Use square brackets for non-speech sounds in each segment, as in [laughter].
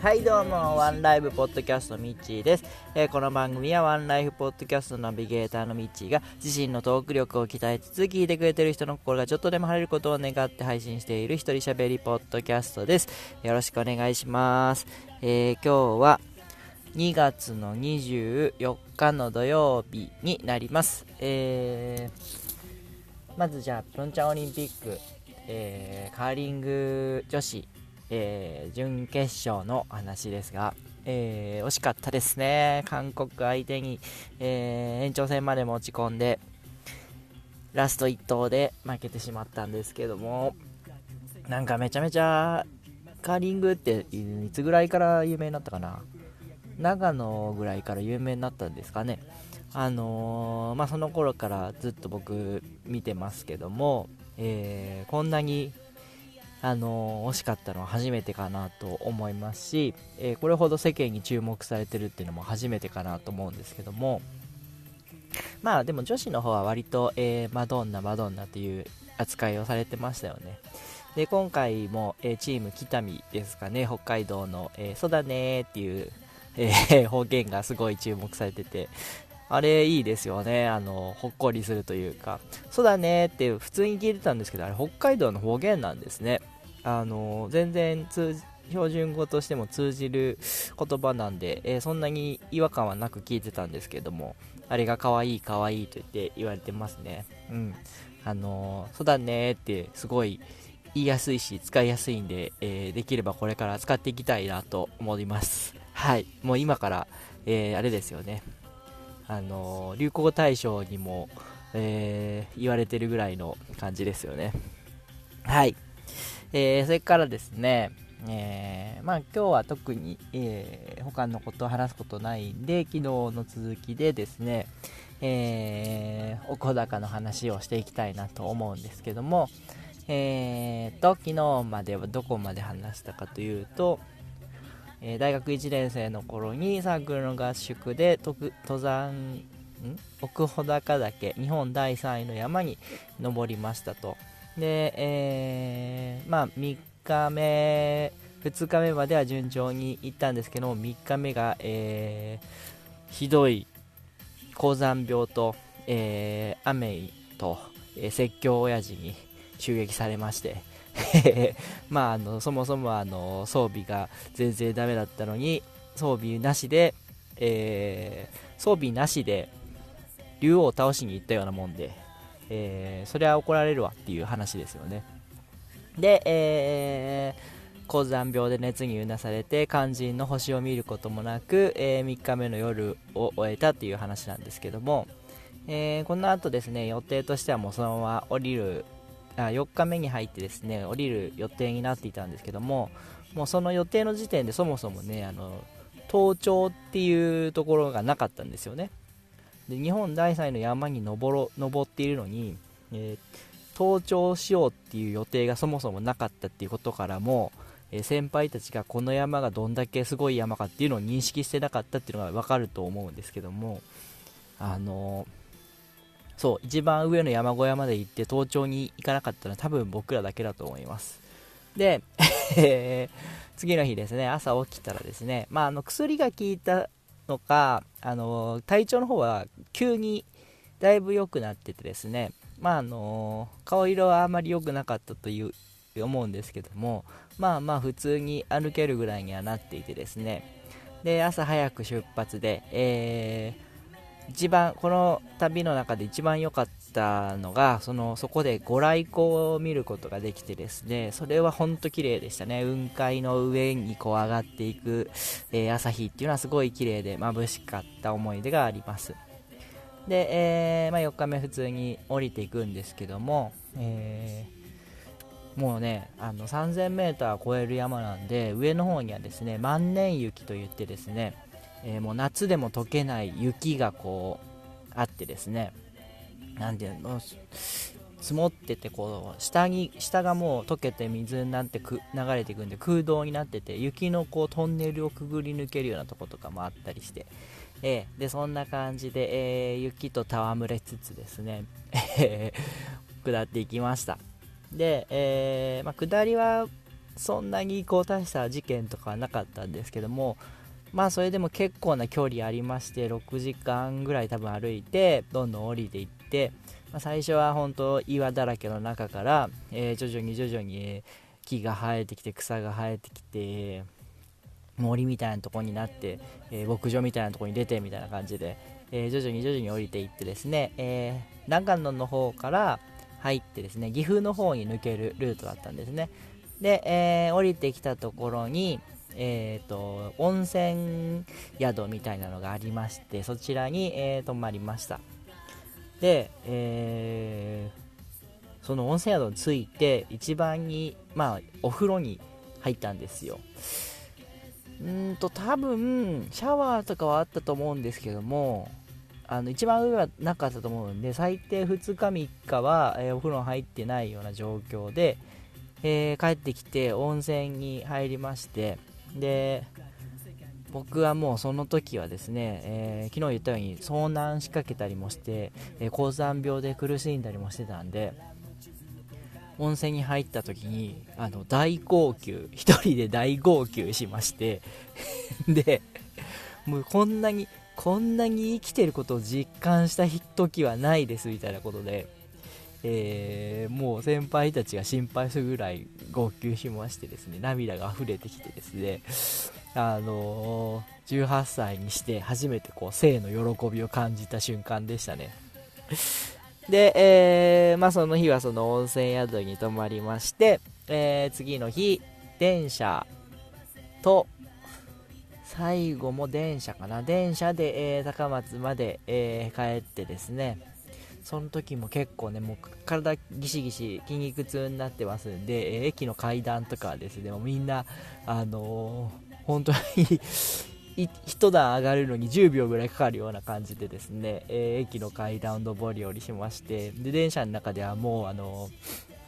はいどうもワンライブポッドキャストミッチーです、えー、この番組はワンライフポッドキャストナビゲーターのミッチーが自身のトーク力を鍛えつつ聞いてくれてる人の心がちょっとでも晴れることを願って配信している一人喋りポッドキャストです。よろしくお願いします、えー、今日は2月の24日の土曜日になります、えー、まずじゃあピョンチャンオリンピック、えー、カーリング女子えー、準決勝の話ですが、えー、惜しかったですね、韓国相手に、えー、延長戦まで持ち込んで、ラスト1投で負けてしまったんですけども、なんかめちゃめちゃカーリングっていつぐらいから有名になったかな、長野ぐらいから有名になったんですかね。あのー、まあ、その頃からずっと僕見てますけども、えー、こんなにあの惜しかったのは初めてかなと思いますし、えー、これほど世間に注目されてるっていうのも初めてかなと思うんですけども。まあでも女子の方は割と、え、マドンナマドンナという扱いをされてましたよね。で今回も、え、チーム北見ですかね。北海道の、えー、そうだねっていう、えー、方言がすごい注目されてて。あれいいですよね。あの、ほっこりするというか。そうだねって普通に聞いてたんですけど、あれ北海道の方言なんですね。あの全然標準語としても通じる言葉なんで、えー、そんなに違和感はなく聞いてたんですけどもあれが可愛い可愛いと言って言われてますねうんあのそうだねってすごい言いやすいし使いやすいんで、えー、できればこれから使っていきたいなと思いますはいもう今から、えー、あれですよねあの流行大賞にも、え言われてるぐらいの感じですよね。はい。えー、それからですね、えー、まあ今日は特に、えー、他のことを話すことないんで、昨日の続きでですね、えー、お小高の話をしていきたいなと思うんですけども、えーと、昨日まではどこまで話したかというと、えー、大学1年生の頃にサークルの合宿で登山奥穂高岳日本第3位の山に登りましたと。で、えー、まあ、3日目、2日目までは順調にいったんですけど、3日目が、えー、ひどい高山病と、えー、雨と、えー、説教親父に襲撃されまして、[laughs] まあ、あのそもそもあの装備が全然ダメだったのに装備なしで、えー、装備なしで竜王を倒しに行ったようなもんで、えー、それは怒られるわっていう話ですよね。で、えー、高山病で熱にうなされて肝心の星を見ることもなく、えー、3日目の夜を終えたっていう話なんですけども、えー、この後ですね予定としてはもうそのまま降りるあ4日目に入ってですね降りる予定になっていたんですけどももうその予定の時点でそもそもねあの登頂っていうところがなかったんですよね。で日本第3の山に登ろ登っているのに、えー、登頂しようっていう予定がそもそもなかったっていうことからも、えー、先輩たちがこの山がどんだけすごい山かっていうのを認識してなかったっていうのが分かると思うんですけどもあのー、そう一番上の山小屋まで行って登頂に行かなかったのは多分僕らだけだと思います。で、[laughs] 次の日ですね朝起きたらですね、まあ、あの薬が効いたのか、あの体調の方は急にだいぶ良くなっててですね、まああの顔色はあまり良くなかったという思うんですけども、まあまあ普通に歩けるぐらいにはなっていてですね、で朝早く出発で、えー、一番この旅の中で一番良かったのがそのそこでご来光を見ることができてですねそれは本当綺麗でしたね。雲海の上にこう上がっていく、えー、朝日っていうのはすごい綺麗で眩しかった思い出があります。で、えー、まあ、4日目普通に降りていくんですけども、えー、もうねあの 3000m 超える山なんで上の方にはですね万年雪といってですね、えもう夏でも溶けない雪がこうあってですねなんていうの積もっててこう下に下がもう溶けて水になってく流れていくんで空洞になってて雪のこうトンネルをくぐり抜けるようなとことかもあったりして、えー、でそんな感じで、えー、雪と戯れつつですね [laughs] 下っていきました。で、えー、まあ、下りはそんなにこう大した事件とかはなかったんですけどもまあそれでも結構な距離ありまして6時間ぐらい多分歩いてどんどん降りていって、まあ、最初は本当岩だらけの中から、えー、徐々に徐々に木が生えてきて草が生えてきて森みたいなとこになって、えー、牧場みたいなとこに出てみたいな感じで、えー、徐々に徐々に降りていってですね、えー、長野の方から入ってですね岐阜の方に抜けるルートだったんですね。で、えー、降りてきたところにえーと、温泉宿みたいなのがありましてそちらに、えー、泊まりました。で、えー、その温泉宿に着いて一番に、まあ、お風呂に入ったんですよ。うんと多分シャワーとかはあったと思うんですけどもあの一番上はなかったと思うんで最低2日3日は、えー、お風呂入ってないような状況で、えー、帰ってきて温泉に入りましてで僕はもうその時はですね、えー、昨日言ったように遭難しかけたりもして、えー、高山病で苦しんだりもしてたんで温泉に入った時にあの大号泣1人で大号泣しまして [laughs] でもうこんなにこんなに生きてることを実感した時はないですみたいなことで、えー、もう先輩たちが心配するぐらい号泣しましてですね涙が溢れてきてですねあのー、18歳にして初めてこう性の喜びを感じた瞬間でしたね。で、えー、まあ、その日はその温泉宿に泊まりまして、え、次の日電車と最後も電車かな。電車で、え、高松まで、え、帰ってですねその時も結構ねもう体ギシギシ筋肉痛になってますんで、駅の階段とかですね。もうみんなあのー、本当に [laughs] 一段上がるのに10秒ぐらいかかるような感じでですね、えー、駅の階段を上り下りしましてで電車の中ではもうあの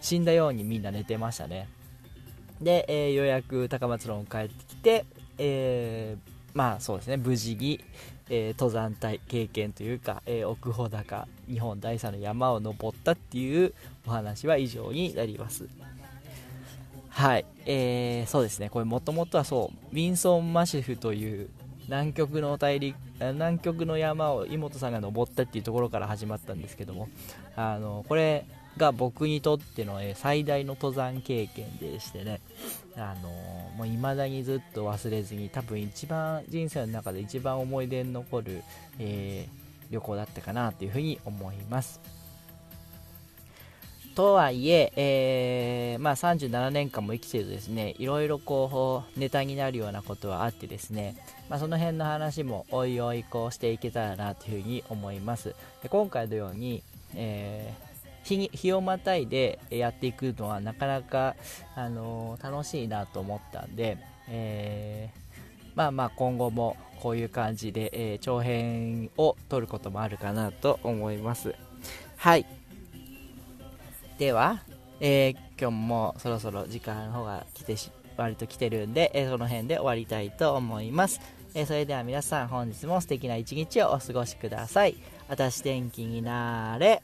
死んだようにみんな寝てましたね。で、えー、ようやく高松論帰ってきて、えー、まあそうですね。無事に、え登山隊経験というか、え奥穂高日本第3の山を登ったっていうお話は以上になります。はい、えー、そうですね、これもともとはそう、ウィンソン・マシェフという南極の大陸南極の山を妹さんが登ったっていうところから始まったんですけども、あのこれが僕にとっての、え最大の登山経験でしてね、あのもう未だにずっと忘れずに、多分一番人生の中で一番思い出に残る、えー、旅行だったかなというふうに思います。とはいええー、まあ、37年間も生きてるとですねいろいろこうネタになるようなことはあってですね、まあ、その辺の話もおいおいこうしていけたらなというふうに思いますで今回のように、えー、日日をまたいでやっていくのはなかなか、あのー、楽しいなと思ったんで、えまあまあ今後もこういう感じで、え長編を撮ることもあるかなと思います。はい。では、え、今日もそろそろ時間の方が来てし割と来てるんで、えー、その辺で終わりたいと思います、え、それでは皆さん本日も素敵な一日をお過ごしください。あたし天気になれ。